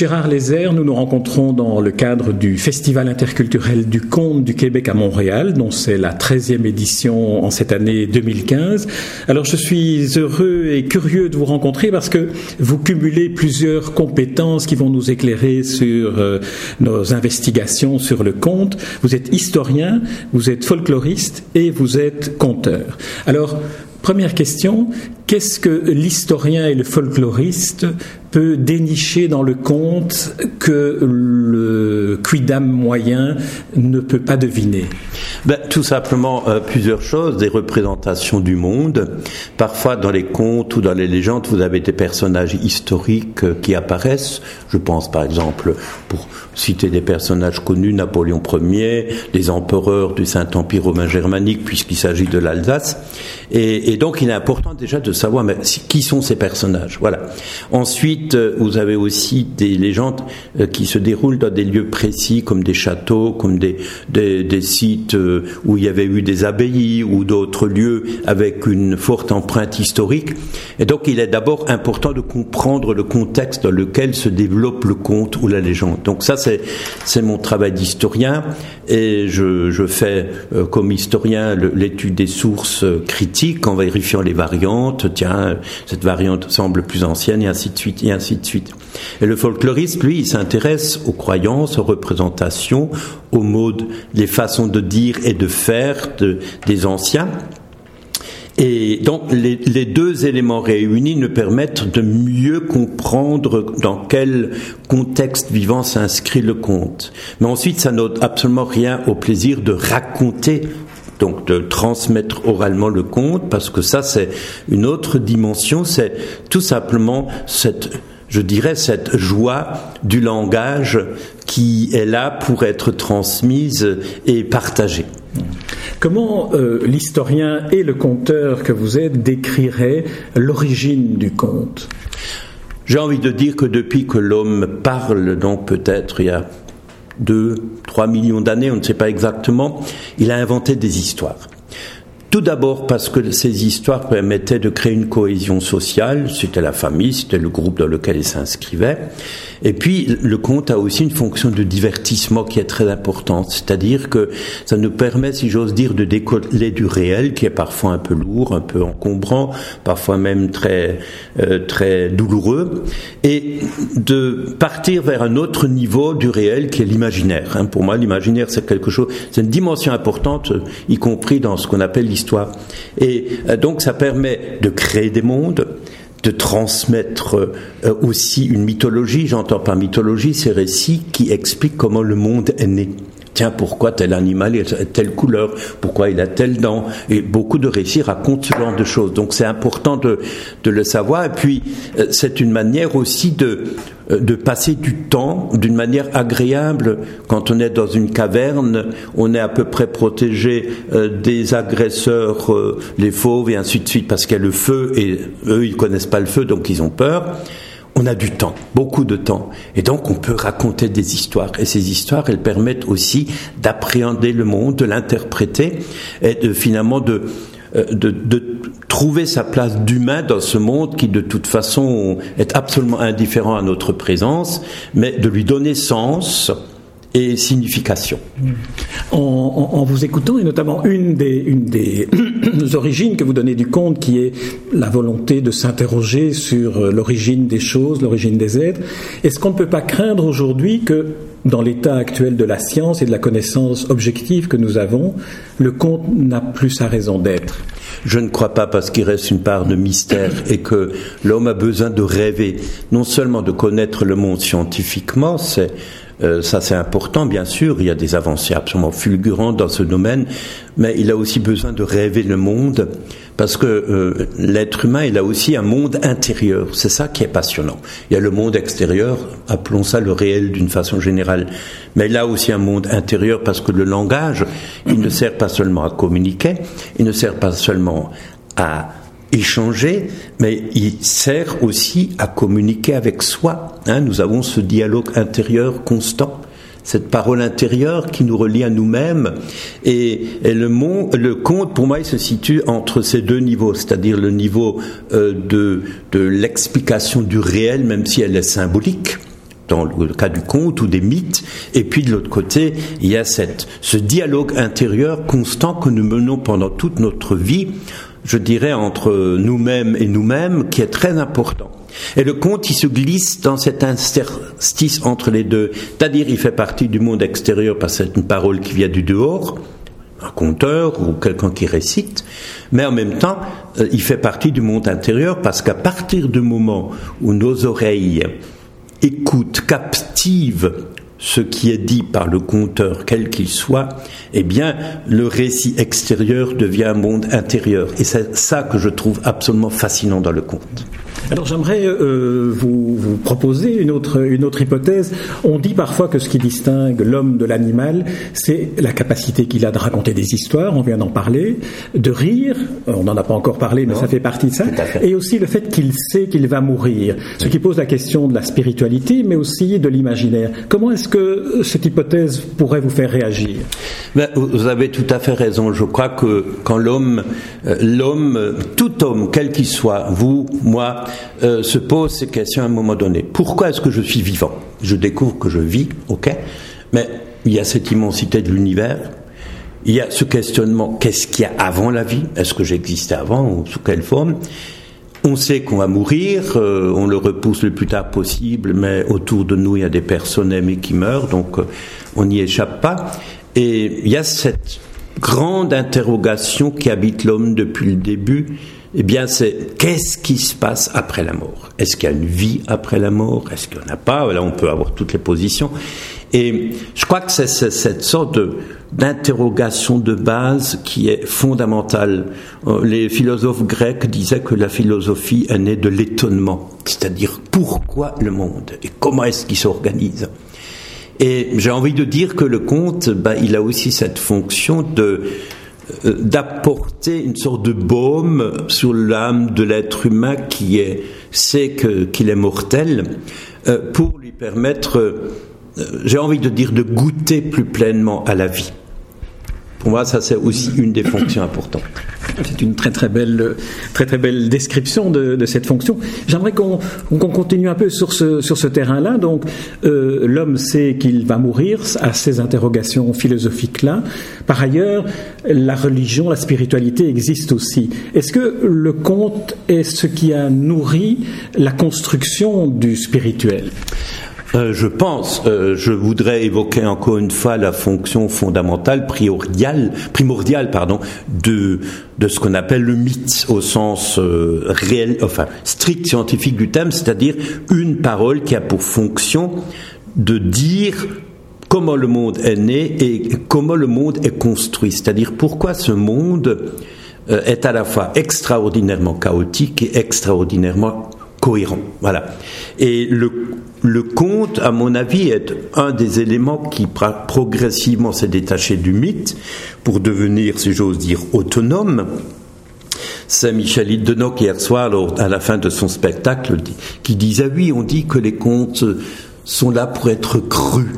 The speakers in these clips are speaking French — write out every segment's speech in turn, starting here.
Gérard Lézère, nous nous rencontrons dans le cadre du Festival interculturel du conte du Québec à Montréal, dont c'est la 13e édition en cette année 2015. Alors je suis heureux et curieux de vous rencontrer parce que vous cumulez plusieurs compétences qui vont nous éclairer sur euh, nos investigations sur le conte. Vous êtes historien, vous êtes folkloriste et vous êtes conteur. Alors, Première question, qu'est-ce que l'historien et le folkloriste peut dénicher dans le conte que le quidam moyen ne peut pas deviner ben, Tout simplement euh, plusieurs choses, des représentations du monde. Parfois dans les contes ou dans les légendes, vous avez des personnages historiques euh, qui apparaissent. Je pense par exemple, pour citer des personnages connus, Napoléon Ier, les empereurs du Saint-Empire romain germanique, puisqu'il s'agit de l'Alsace. Et, donc il est important déjà de savoir qui sont ces personnages. Voilà. Ensuite, euh, vous avez aussi des légendes euh, qui se déroulent dans des lieux précis, comme des châteaux, comme des sites euh, où il y avait eu des abbayes ou d'autres lieux avec une forte empreinte historique. Et donc il est d'abord important de comprendre le contexte dans lequel se développe le conte ou la légende. Donc ça c'est mon travail d'historien et je, fais comme historien l'étude des sources critiques en vérifiant les variantes. Tiens, cette variante semble plus ancienne et ainsi de suite et ainsi de suite. Et le folkloriste, lui, il s'intéresse aux croyances, aux représentations, aux modes, les façons de dire et de faire de, des anciens. Et donc les, deux éléments réunis nous permettent de mieux comprendre dans quel contexte vivant s'inscrit le conte. Mais ensuite, ça n'ôte absolument rien au plaisir de raconter donc de transmettre oralement le conte, parce que ça c'est une autre dimension, c'est tout simplement cette je dirais, cette joie du langage qui est là pour être transmise et partagée. Comment euh, l'historien et le conteur que vous êtes décriraient l'origine du conte? J'ai envie de dire que depuis que l'homme parle, donc peut-être il y a 2, 3 millions d'années, on ne sait pas exactement, il a inventé des histoires. Tout d'abord parce que ces histoires permettaient de créer une cohésion sociale, c'était la famille, c'était le groupe dans lequel il s'inscrivait. Et puis le conte a aussi une fonction de divertissement qui est très importante, c'est-à-dire que ça nous permet, si j'ose dire, de décoller du réel qui est parfois un peu lourd, un peu encombrant, parfois même très euh, très douloureux, et de partir vers un autre niveau du réel qui est l'imaginaire. Hein. Pour moi, l'imaginaire c'est quelque chose, c'est une dimension importante, y compris dans ce qu'on appelle et euh, donc ça permet de créer des mondes, de transmettre euh, aussi une mythologie. J'entends par mythologie ces récits qui expliquent comment le monde est né. Tiens, pourquoi tel animal a telle couleur? Pourquoi il a telle dent? Et beaucoup de récits racontent ce genre de choses. Donc c'est important de, le savoir. Et puis euh, c'est une manière aussi de, de passer du temps d'une manière agréable. Quand on est dans une caverne, on est à peu près protégé euh, des agresseurs, les fauves et ainsi de suite, parce qu'il y a le feu et eux ils connaissent pas le feu, donc ils ont peur on a du temps, beaucoup de temps. Et donc on peut raconter des histoires. Et ces histoires, elles permettent aussi d'appréhender le monde, de l'interpréter et de finalement de, euh, de, de, trouver sa place d'humain dans ce monde qui de toute façon est absolument indifférent à notre présence, mais de lui donner sens et signification. En, vous écoutant, et notamment une des, une des origines que vous donnez du conte, qui est la volonté de s'interroger sur euh, l'origine des choses, l'origine des êtres, est-ce qu'on ne peut pas craindre aujourd'hui que, dans l'état actuel de la science et de la connaissance objective que nous avons, le conte n'a plus sa raison d'être? Je ne crois pas parce qu'il reste une part de mystère et que l'homme a besoin de rêver, non seulement de connaître le monde scientifiquement, c'est euh, ça c'est important, bien sûr, il y a des avancées absolument fulgurantes dans ce domaine, mais il a aussi besoin de rêver le monde, parce que euh, l'être humain, il a aussi un monde intérieur, c'est ça qui est passionnant. Il y a le monde extérieur, appelons ça le réel d'une façon générale, mais il a aussi un monde intérieur parce que le langage, il ne sert pas seulement à communiquer, il ne sert pas seulement à échanger, mais il sert aussi à communiquer avec soi. Hein. nous avons ce dialogue intérieur constant. cette parole intérieure qui nous relie à nous-mêmes. Et, le, le conte, pour moi, il se situe entre ces deux niveaux, c'est-à-dire le niveau euh, de, de l'explication du réel, même si elle est symbolique dans le cas du conte ou des mythes, et puis de l'autre côté, il y a cette, ce dialogue intérieur constant que nous menons pendant toute notre vie, je dirais entre nous-mêmes et nous-mêmes, qui est très important. Et le conte, il se glisse dans cet interstice entre les deux. C'est-à-dire, il fait partie du monde extérieur parce que c'est une parole qui vient du dehors, un conteur ou quelqu'un qui récite, mais en même temps, euh, il fait partie du monde intérieur parce qu'à partir du moment où nos oreilles écoutent, captivent ce qui est dit par le conteur, quel qu'il soit, eh bien, le récit extérieur devient un monde intérieur. Et c'est ça que je trouve absolument fascinant dans le conte. Alors j'aimerais euh, vous, vous, proposer une autre, une autre hypothèse. On dit parfois que ce qui distingue l'homme de l'animal, c'est la capacité qu'il a de raconter des histoires, on vient d'en parler, de rire, on n'en a pas encore parlé, mais ça fait partie de ça, et aussi le fait qu'il sait qu'il va mourir, ce qui pose la question de la spiritualité, mais aussi de l'imaginaire. Comment est-ce que cette hypothèse pourrait vous faire réagir? Ben, Vous avez tout à fait raison. Je crois que quand l'homme, euh, l'homme, tout homme, quel qu'il soit, vous, moi, euh, se pose ces questions à un moment donné. Pourquoi est-ce que je suis vivant? Je découvre que je vis, ok, mais il y a cette immensité de l'univers. Il y a ce questionnement, qu'est-ce qu'il y a avant la vie? Est-ce que j'existais avant ou sous quelle forme? On sait qu'on va mourir, euh, on le repousse le plus tard possible, mais autour de nous, il y a des personnes aimées qui meurent, donc euh, on n'y échappe pas. Et il y a cette grande interrogation qui habite l'homme depuis le début, eh bien, c'est qu'est-ce qui se passe après la mort? Est-ce qu'il y a une vie après la mort? Est-ce qu'il n'y en a pas? Là, on peut avoir toutes les positions. Et je crois que c'est cette sorte d'interrogation de base qui est fondamentale. Euh, les philosophes grecs disaient que la philosophie est née de l'étonnement, c'est-à-dire pourquoi le monde et comment est-ce qu'il s'organise. Et j'ai envie de dire que le conte, bah, il a aussi cette fonction de d'apporter une sorte de baume sur l'âme de l'être humain qui sait qu'il est mortel, euh, pour lui permettre, euh, j'ai envie de dire, de goûter plus pleinement à la vie. Pour moi, ça c'est aussi une des fonctions importantes. C'est une très très belle, très très belle description de, cette fonction. J'aimerais qu'on continue un peu sur ce, sur ce terrain-là. Donc, euh, l'homme sait qu'il va mourir à ces interrogations philosophiques-là. Par ailleurs, la religion, la spiritualité existe aussi. Est-ce que le conte est ce qui a nourri la construction du spirituel? Euh, je pense, euh, je voudrais évoquer encore une fois la fonction fondamentale, primordiale, primordiale pardon, de, de ce qu'on appelle le mythe au sens euh, réel, enfin strict scientifique du terme, c'est-à-dire une parole qui a pour fonction de dire comment le monde est né et comment le monde est construit, c'est-à-dire pourquoi ce monde est à la fois extraordinairement chaotique et extraordinairement cohérent. Voilà. Et le, le conte, à mon avis, est un des éléments qui progressivement s'est détaché du mythe pour devenir, si j'ose dire, autonome. C'est Michel Denoc hier soir, à la fin de son spectacle, qui disait oui, on dit que les contes sont là pour être crus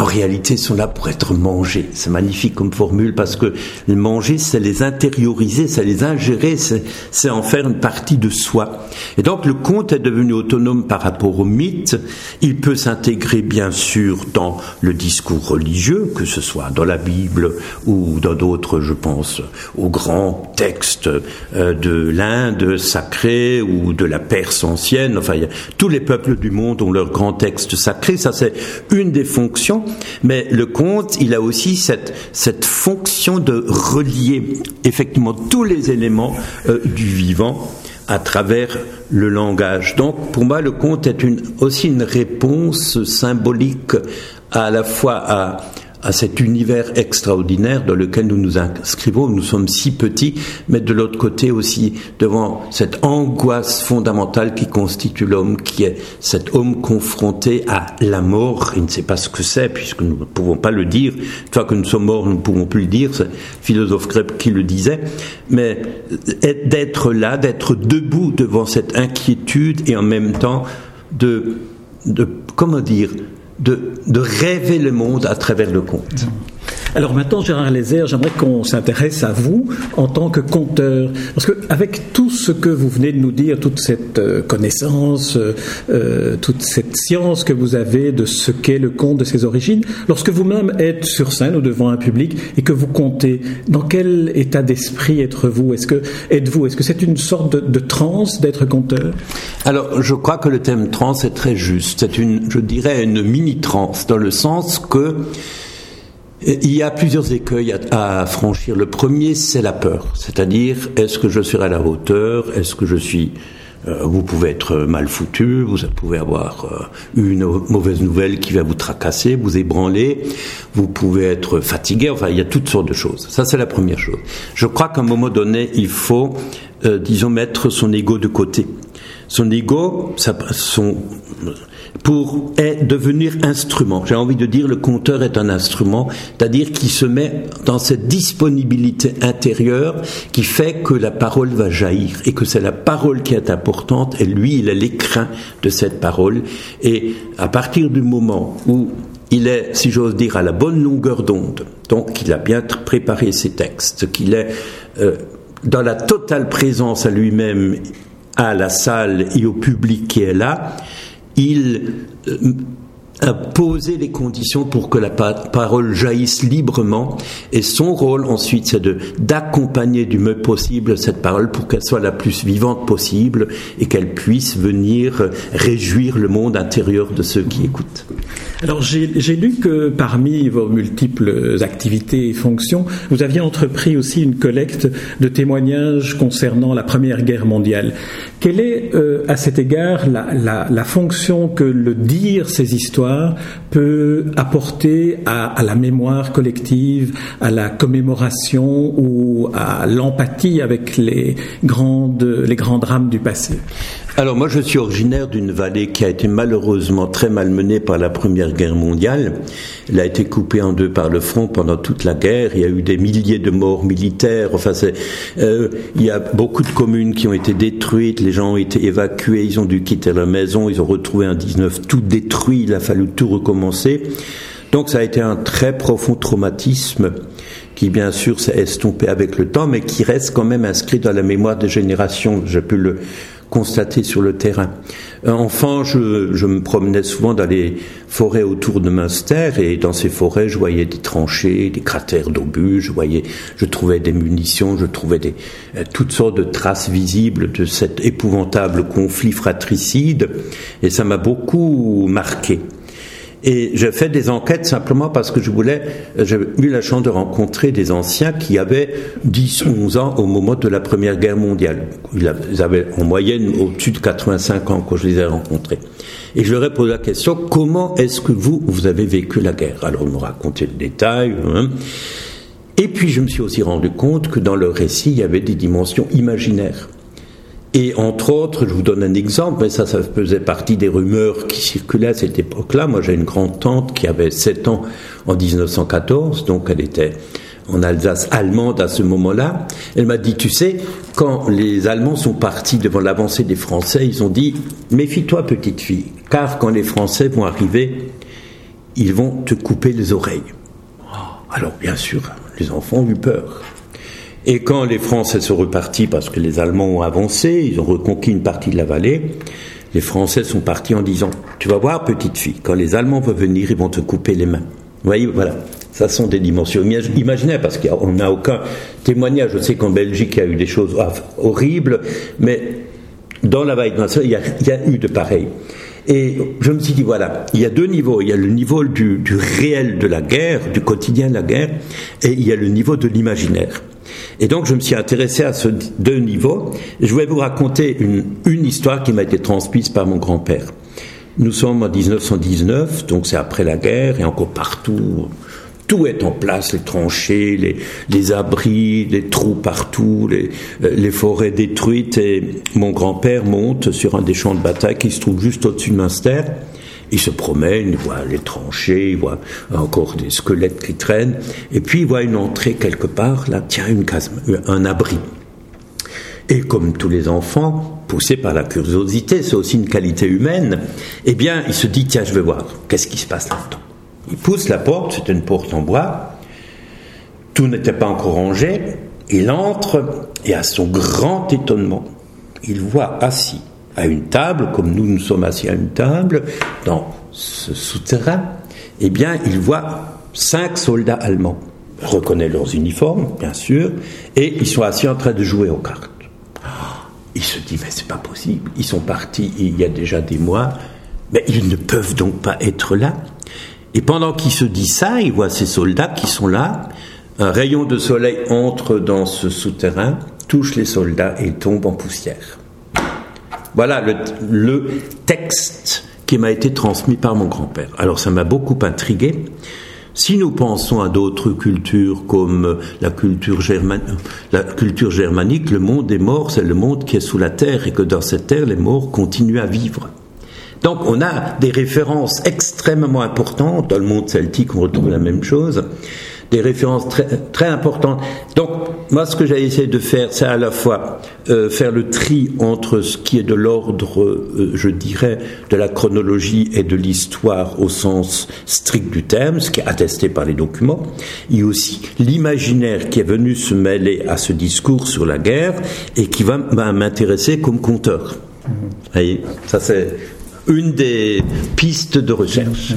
en réalité sont là pour être mangés. C'est magnifique comme formule parce que manger, c'est les intérioriser, c'est les ingérer, c'est en faire une partie de soi. Et donc le conte est devenu autonome par rapport au mythe. Il peut s'intégrer bien sûr dans le discours religieux, que ce soit dans la Bible ou dans d'autres, je pense, aux grands textes euh, de l'Inde sacrée ou de la Perse ancienne. Enfin, tous les peuples du monde ont leurs grands textes sacrés. Ça, c'est une des fonctions mais le conte, il a aussi cette, cette fonction de relier effectivement tous les éléments euh, du vivant à travers le langage. Donc, pour moi, le conte est aussi une réponse symbolique à la fois à, à cet univers extraordinaire dans lequel nous nous inscrivons, nous sommes si petits, mais de l'autre côté aussi devant cette angoisse fondamentale qui constitue l'homme, qui est cet homme confronté à la mort. Il ne sait pas ce que c'est, puisque nous ne pouvons pas le dire. Une fois que nous sommes morts, nous ne pouvons plus le dire. C'est le philosophe grec qui le disait. Mais d'être là, d'être debout devant cette inquiétude et en même temps de, de comment dire, de, rêver le monde à travers le conte. Alors maintenant, Gérard Lézère, j'aimerais qu'on s'intéresse à vous en tant que conteur. Parce qu'avec tout ce que vous venez de nous dire, toute cette euh, connaissance, euh, euh, toute cette science que vous avez de ce qu'est le conte, de ses origines, lorsque vous-même êtes sur scène ou devant un public et que vous comptez, dans quel état d'esprit êtes-vous? Est-ce que êtes-vous Est-ce que c'est une sorte de, de transe d'être conteur? Alors, je crois que le thème transe est très juste. C'est une, je dirais, une mini-transe, dans le sens que il y a plusieurs écueils à, franchir. Le premier, c'est la peur. C'est-à-dire, est-ce que je serai à la hauteur? Est-ce que je suis... Euh, vous pouvez être mal foutu, vous pouvez avoir euh, une mauvaise nouvelle qui va vous tracasser, vous ébranler, vous pouvez être fatigué, enfin il y a toutes sortes de choses. Ça c'est la première chose. Je crois qu'à un moment donné, il faut, euh, disons, mettre son ego de côté. Son ego, ça, son, pour devenir instrument. J'ai envie de dire le conteur est un instrument, c'est-à-dire qui se met dans cette disponibilité intérieure qui fait que la parole va jaillir et que c'est la parole qui est importante et lui il est l'écrin de cette parole et à partir du moment où il est, si j'ose dire, à la bonne longueur d'onde, donc qu'il a bien préparé ses textes, qu'il est euh, dans la totale présence à lui-même, à la salle et au public qui est là, il euh, a posé les conditions pour que la parole jaillisse librement et son rôle ensuite c'est de d'accompagner du mieux possible cette parole pour qu'elle soit la plus vivante possible et qu'elle puisse venir réjouir le monde intérieur de ceux qui écoutent. Alors j'ai lu que parmi vos multiples activités et fonctions, vous aviez entrepris aussi une collecte de témoignages concernant la Première Guerre mondiale. Quelle est euh, à cet égard la, fonction que le dire ces histoires peut apporter à, la mémoire collective, à la commémoration ou à l'empathie avec les, grandes, les grands drames du passé? Alors moi je suis originaire d'une vallée qui a été malheureusement très malmenée par la Première Guerre mondiale. Elle a été coupée en deux par le front pendant toute la guerre. Il y a eu des milliers de morts militaires. Enfin, euh, il y a beaucoup de communes qui ont été détruites. Gens ont été évacués. Ils ont dû quitter leur maison. Ils ont retrouvé un 19 tout détruit. Il a fallu tout recommencer. Donc ça a été un très profond traumatisme qui bien sûr s'est estompé avec le temps, mais qui reste quand même inscrit dans la mémoire des générations. J'ai pu le constater sur le terrain. Euh, enfant, je, me promenais souvent dans les forêts autour de Münster et dans ces forêts, je voyais des tranchées, des cratères d'obus, je voyais, je trouvais des munitions, je trouvais des, euh, toutes sortes de traces visibles de cet épouvantable conflit fratricide et ça m'a beaucoup marqué. Et j'ai fait des enquêtes simplement parce que je voulais, j'ai eu la chance de rencontrer des anciens qui avaient 10, 11 ans au moment de la Première Guerre mondiale. Ils avaient en moyenne au-dessus de 85 ans quand je les ai rencontrés. Et je leur ai posé la question, comment est-ce que vous, vous avez vécu la guerre? Alors ils m'ont raconté le détail. Hein. Et puis je me suis aussi rendu compte que dans leur récit, il y avait des dimensions imaginaires. Et entre autres, je vous donne un exemple, mais ça, ça faisait partie des rumeurs qui circulaient à cette époque-là. Moi, j'ai une grande-tante qui avait 7 ans en 1914, donc elle était en Alsace allemande à ce moment-là. Elle m'a dit, tu sais, quand les Allemands sont partis devant l'avancée des Français, ils ont dit, méfie-toi petite fille, car quand les Français vont arriver, ils vont te couper les oreilles. Alors bien sûr, les enfants ont eu peur. Et quand les Français sont repartis, parce que les Allemands ont avancé, ils ont reconquis une partie de la vallée, les Français sont partis en disant Tu vas voir, petite fille, quand les Allemands vont venir, ils vont te couper les mains. Vous voyez, voilà. Ça sont des dimensions imaginaires, parce qu'on n'a aucun témoignage. Je sais qu'en Belgique, il y a eu des choses horribles, mais dans la vallée de il, il y a eu de pareil. Et je me suis dit, voilà, il y a deux niveaux. Il y a le niveau du, réel de la guerre, du quotidien de la guerre, et il y a le niveau de l'imaginaire. Et donc je me suis intéressé à ces deux niveaux. Je vais vous raconter une histoire qui m'a été transmise par mon grand-père. Nous sommes en 1919, donc c'est après la guerre, et encore partout, tout est en place, les tranchées, les, abris, les trous partout, les, les, forêts détruites. Et mon grand-père monte sur un des champs de bataille qui se trouve juste au-dessus de Münster. Il se promène, il voit les tranchées, il voit encore des squelettes qui traînent, et puis il voit une entrée quelque part, là, tiens, une case, un abri. Et comme tous les enfants, poussé par la curiosité, c'est aussi une qualité humaine, eh bien, il se dit, tiens, je vais voir, qu'est-ce qui se passe là-dedans? Il pousse la porte, c'est une porte en bois, tout n'était pas encore rangé, il entre, et à son grand étonnement, il voit assis à une table, comme nous nous sommes assis à une table, dans ce souterrain, eh bien, il voit cinq soldats allemands. Il reconnaît leurs uniformes, bien sûr, et ils sont assis en train de jouer aux cartes. Il se dit, mais c'est pas possible, ils sont partis il y a déjà des mois, mais ils ne peuvent donc pas être là. Et pendant qu'il se dit ça, il voit ces soldats qui sont là, un rayon de soleil entre dans ce souterrain, touche les soldats et tombe en poussière. Voilà le, texte qui m'a été transmis par mon grand-père. Alors ça m'a beaucoup intrigué. Si nous pensons à d'autres cultures comme la culture, la culture germanique, le monde des morts, c'est le monde qui est sous la terre et que dans cette terre, les morts continuent à vivre. Donc on a des références extrêmement importantes. Dans le monde celtique, on retrouve la même chose des références très, très importantes. Donc, moi, ce que j'ai essayé de faire, c'est à la fois euh, faire le tri entre ce qui est de l'ordre, euh, je dirais, de la chronologie et de l'histoire au sens strict du terme, ce qui est attesté par les documents, et aussi l'imaginaire qui est venu se mêler à ce discours sur la guerre et qui va m'intéresser comme conteur. Vous voyez, ça c'est une des pistes de recherche.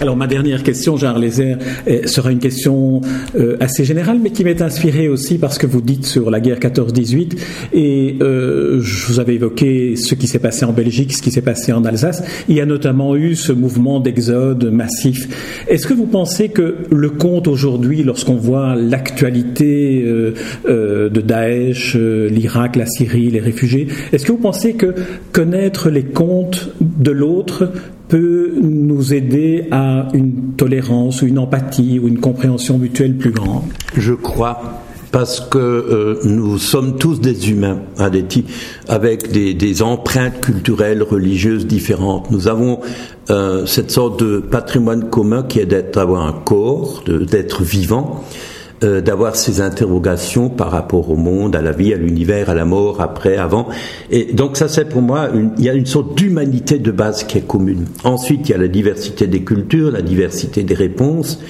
Alors ma dernière question, Jean Lézère, sera une question euh, assez générale, mais qui m'est inspirée aussi parce que vous dites sur la guerre 14-18, et euh, je vous avais évoqué ce qui s'est passé en Belgique, ce qui s'est passé en Alsace. Il y a notamment eu ce mouvement d'exode massif. Est-ce que vous pensez que le compte aujourd'hui, lorsqu'on voit l'actualité euh, de Daesh, l'Irak, la Syrie, les réfugiés, est-ce que vous pensez que connaître les comptes de l'autre peut nous aider à une tolérance ou une empathie ou une compréhension mutuelle plus grande Je crois parce que euh, nous sommes tous des humains, hein, des avec des, empreintes culturelles, religieuses différentes. Nous avons euh, cette sorte de patrimoine commun qui est d'avoir un corps, d'être vivant, euh, d'avoir ces interrogations par rapport au monde, à la vie, à l'univers, à la mort, après, avant. Et donc ça, c'est pour moi, il y a une sorte d'humanité de base qui est commune. Ensuite, il y a la diversité des cultures, la diversité des réponses.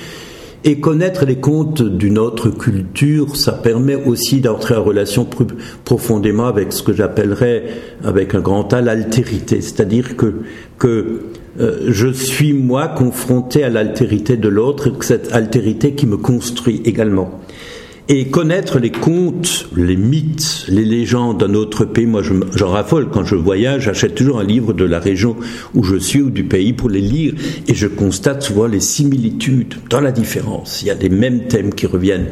Et connaître les contes d'une autre culture, ça permet aussi d'entrer en relation plus profondément avec ce que j'appellerais, avec un grand A, l'altérité. C'est-à-dire que, que euh, je suis moi confronté à l'altérité de l'autre, cette altérité qui me construit également. Et connaître les contes, les mythes, les légendes d'un autre pays, moi j'en raffole quand je voyage, j'achète toujours un livre de la région où je suis ou du pays pour les lire et je constate souvent les similitudes dans la différence. Il y a les mêmes thèmes qui reviennent.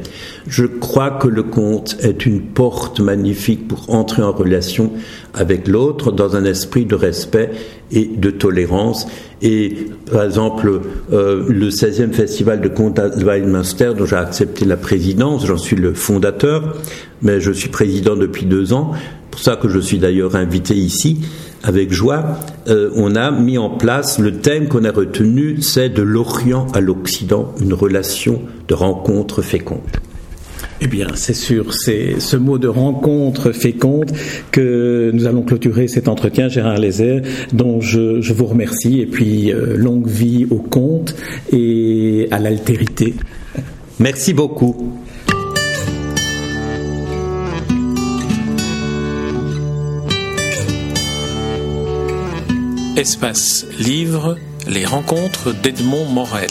Je crois que le conte est une porte magnifique pour entrer en relation avec l'autre dans un esprit de respect et de tolérance. Et par exemple, euh, le 16e festival de conte Weinmünster, dont j'ai accepté la présidence, j'en suis le fondateur, mais je suis président depuis deux ans, pour ça que je suis d'ailleurs invité ici, avec joie, euh, on a mis en place le thème qu'on a retenu, c'est de l'Orient à l'Occident, une relation de rencontre féconde. Eh bien, c'est sur ce mot de rencontre féconde que nous allons clôturer cet entretien, Gérard Lézère, dont je, vous remercie, et puis euh, longue vie au conte et à l'altérité. Merci beaucoup. Espace Livre, les rencontres d'Edmond Morel.